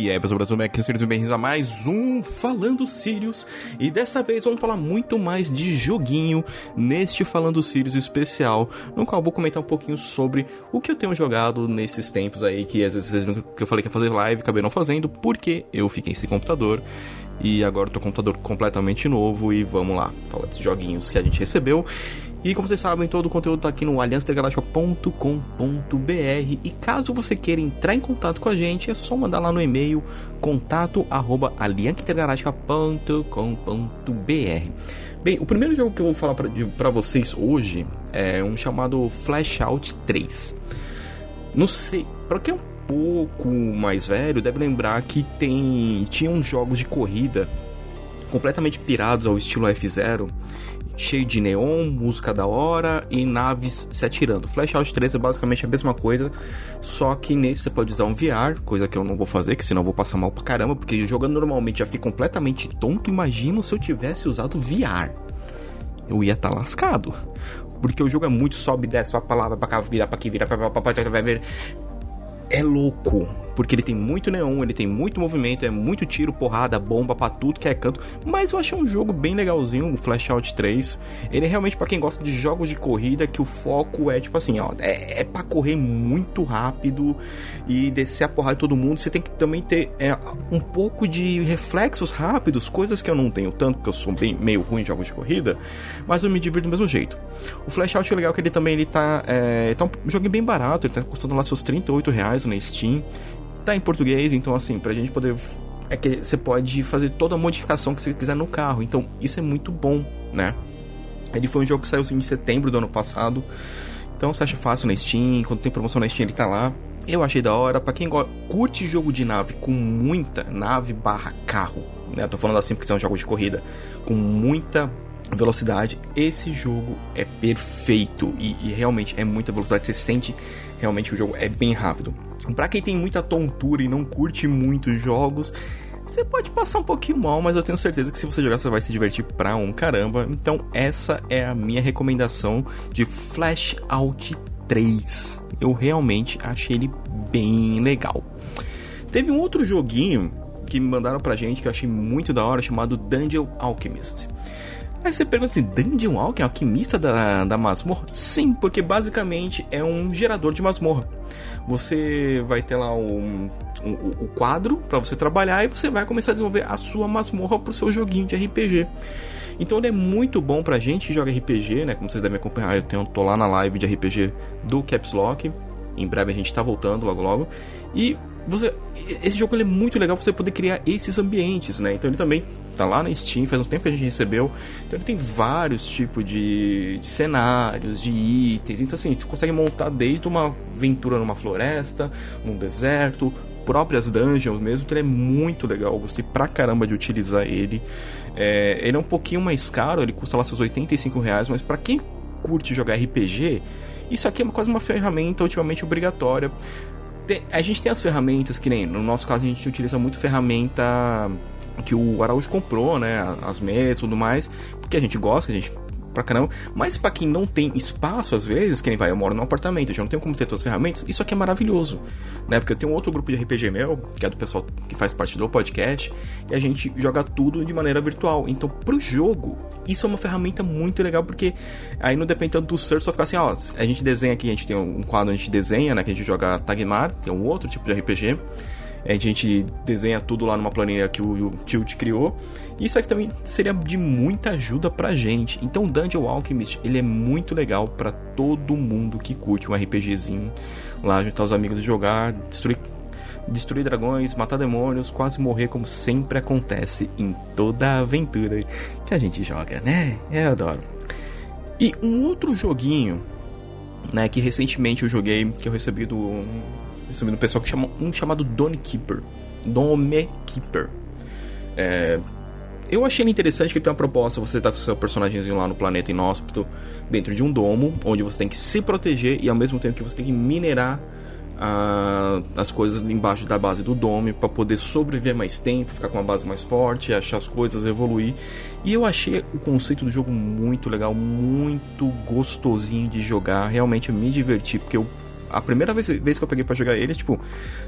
E aí, pessoal, tudo bem? Aqui sejam bem-vindos a mais um Falando Sirius. E dessa vez vamos falar muito mais de joguinho neste Falando Sirius especial, no qual vou comentar um pouquinho sobre o que eu tenho jogado nesses tempos aí, que às vezes que eu falei que ia fazer live, acabei não fazendo, porque eu fiquei sem computador. E agora eu tô com computador completamente novo e vamos lá, falar dos joguinhos que a gente recebeu. E como vocês sabem, todo o conteúdo está aqui no aliançatergaláctica.com.br e caso você queira entrar em contato com a gente, é só mandar lá no e-mail contato@aliançatergaláctica.com.br. Bem, o primeiro jogo que eu vou falar para vocês hoje é um chamado Flash Out 3. Não sei, para quem é um pouco mais velho, deve lembrar que tem tinha uns jogos de corrida completamente pirados ao estilo F0 cheio de neon, música da hora e naves se atirando. Flashout 3 é basicamente a mesma coisa, só que nesse você pode usar um VR, coisa que eu não vou fazer, que senão eu vou passar mal pra caramba, porque jogando normalmente já fiquei completamente tonto. Imagino se eu tivesse usado VR. Eu ia estar tá lascado. Porque o jogo é muito sobe e desce pra lá, vai pra cá, virar pra aqui, virar pra lá, vai ver. É louco porque ele tem muito neon, ele tem muito movimento, é muito tiro, porrada, bomba pra tudo que é canto, mas eu achei um jogo bem legalzinho, o Flash Out 3. Ele é realmente para quem gosta de jogos de corrida que o foco é tipo assim, ó, é, é para correr muito rápido e descer a porrada de todo mundo. Você tem que também ter é, um pouco de reflexos rápidos, coisas que eu não tenho tanto, porque eu sou bem meio ruim em jogos de corrida, mas eu me divirto do mesmo jeito. O Flash Out é legal que ele também ele tá, é, tá um jogo bem barato, ele tá custando lá seus 38 reais na Steam tá em português, então assim, pra gente poder é que você pode fazer toda a modificação que você quiser no carro. Então, isso é muito bom, né? Ele foi um jogo que saiu em setembro do ano passado. Então, você acha fácil na Steam, quando tem promoção na Steam, ele tá lá. Eu achei da hora. Para quem curte jogo de nave com muita nave barra carro, né? Eu tô falando assim porque são jogos de corrida com muita velocidade. Esse jogo é perfeito e, e realmente é muita velocidade. Você sente realmente o jogo é bem rápido. Para quem tem muita tontura e não curte muitos jogos, você pode passar um pouquinho mal, mas eu tenho certeza que se você jogar você vai se divertir pra um caramba. Então essa é a minha recomendação de Flash Out 3. Eu realmente achei ele bem legal. Teve um outro joguinho que me mandaram pra gente que eu achei muito da hora, chamado Dungeon Alchemist. Aí você pergunta assim, Dungeon Alchemist, alquimista da, da masmorra? Sim, porque basicamente é um gerador de masmorra. Você vai ter lá um, um, o quadro para você trabalhar e você vai começar a desenvolver a sua masmorra pro seu joguinho de RPG. Então ele é muito bom pra gente que joga RPG, né? Como vocês devem acompanhar, eu tenho, tô lá na live de RPG do Caps Lock. Em breve a gente tá voltando logo logo. E você esse jogo ele é muito legal você poder criar esses ambientes, né? Então ele também tá lá na Steam, faz um tempo que a gente recebeu. Então ele tem vários tipos de, de cenários, de itens. Então assim, você consegue montar desde uma aventura numa floresta, num deserto, próprias dungeons mesmo, então ele é muito legal, eu gostei pra caramba de utilizar ele. É, ele é um pouquinho mais caro, ele custa lá seus 85 reais, mas para quem curte jogar RPG, isso aqui é quase uma ferramenta ultimamente obrigatória tem, a gente tem as ferramentas que nem no nosso caso a gente utiliza muito ferramenta que o Araújo comprou, né, as mesas e tudo mais, porque a gente gosta, a gente pra caramba. Mas para quem não tem espaço, às vezes, quem vai, eu moro num apartamento, já não tenho como ter todas as ferramentas, isso aqui é maravilhoso, né? Porque eu tenho outro grupo de RPG meu, que é do pessoal que faz parte do podcast, e a gente joga tudo de maneira virtual. Então, pro jogo, isso é uma ferramenta muito legal, porque aí não depende tanto do ser, só ficar assim, ó, a gente desenha aqui, a gente tem um quadro, a gente desenha, né, que a gente joga Tagmar, tem um outro tipo de RPG, a gente desenha tudo lá numa planilha que o Tilt criou. Isso aqui também seria de muita ajuda pra gente. Então Dungeon Alchemist, ele é muito legal para todo mundo que curte um RPGzinho. Lá juntar os amigos e jogar, destruir destruir dragões, matar demônios, quase morrer como sempre acontece em toda aventura que a gente joga, né? Eu adoro. E um outro joguinho, né, que recentemente eu joguei, que eu recebi do recebi do pessoal que chama um chamado Dome Keeper. Dome Keeper. É, eu achei ele interessante que ele tem uma proposta, você tá com seu personagemzinho lá no planeta inóspito, dentro de um domo, onde você tem que se proteger e ao mesmo tempo que você tem que minerar uh, as coisas embaixo da base do dome para poder sobreviver mais tempo, ficar com uma base mais forte, achar as coisas, evoluir. E eu achei o conceito do jogo muito legal, muito gostosinho de jogar, realmente eu me diverti, porque eu a primeira vez, vez que eu peguei para jogar ele, tipo,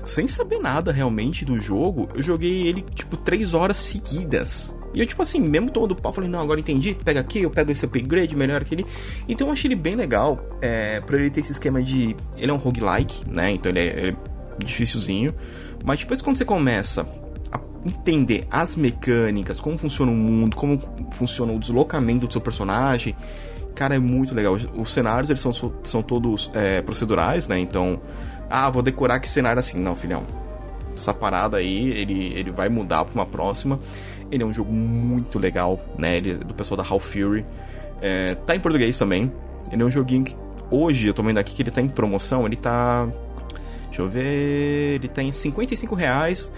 sem saber nada realmente do jogo, eu joguei ele, tipo, três horas seguidas. E eu, tipo assim, mesmo tomando pau, falei, não, agora entendi, pega aqui, eu pego esse upgrade, melhor aquele. Então eu achei ele bem legal, é, ele ter esse esquema de. Ele é um roguelike, né? Então ele é, ele é dificilzinho. Mas depois quando você começa a entender as mecânicas, como funciona o mundo, como funciona o deslocamento do seu personagem, cara, é muito legal. Os cenários, eles são, são todos é, procedurais, né? Então, ah, vou decorar que cenário assim. Não, filhão. Essa parada aí, ele, ele vai mudar pra uma próxima. Ele é um jogo muito legal, né? Ele é do pessoal da Half Fury. É, tá em português também. Ele é um joguinho que hoje, eu tô vendo aqui que ele tá em promoção, ele tá. Deixa eu ver. Ele tá em 55 reais.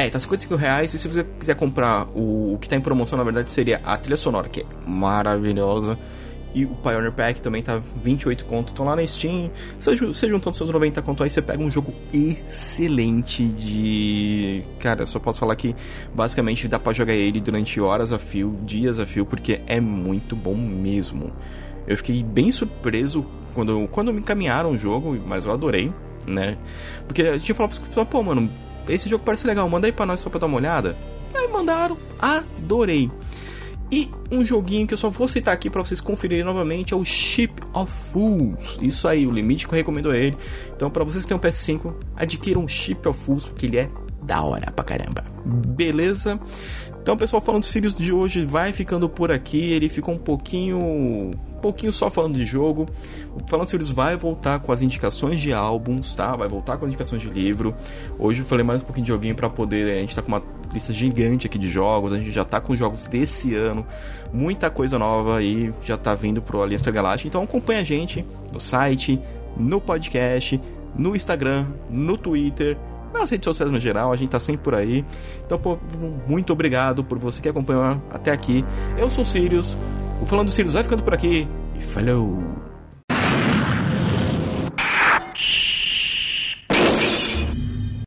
É, tá 55 reais. E se você quiser comprar o, o que tá em promoção, na verdade, seria a trilha sonora, que é maravilhosa. E o Pioneer Pack também tá 28 conto. Estão lá na Steam. Você, você juntando seus 90 conto aí, você pega um jogo excelente de. Cara, só posso falar que basicamente dá pra jogar ele durante horas a fio, dias a fio, porque é muito bom mesmo. Eu fiquei bem surpreso quando, quando me encaminharam o jogo, mas eu adorei, né? Porque a gente falou pra pô, mano, esse jogo parece legal, manda aí pra nós só pra dar uma olhada. Aí mandaram, adorei. E um joguinho que eu só vou citar aqui para vocês conferirem novamente é o Ship of Fools. Isso aí, o limite que eu recomendo é ele. Então, para vocês que têm um PS5, adquiram o Ship of Fools, porque ele é da hora pra caramba. Beleza? Então, pessoal, falando do Sirius de hoje, vai ficando por aqui. Ele ficou um pouquinho. Pouquinho só falando de jogo. O Falando de Sirius vai voltar com as indicações de álbuns, tá? Vai voltar com as indicações de livro. Hoje eu falei mais um pouquinho de joguinho para poder. A gente tá com uma lista gigante aqui de jogos. A gente já tá com jogos desse ano. Muita coisa nova aí já tá vindo pro Aliança Galáctica. Então acompanha a gente no site, no podcast, no Instagram, no Twitter nas redes sociais no geral, a gente tá sempre por aí. Então, pô, muito obrigado por você que acompanhou até aqui. Eu sou o Sirius, o Falando do Sirius vai ficando por aqui e falou!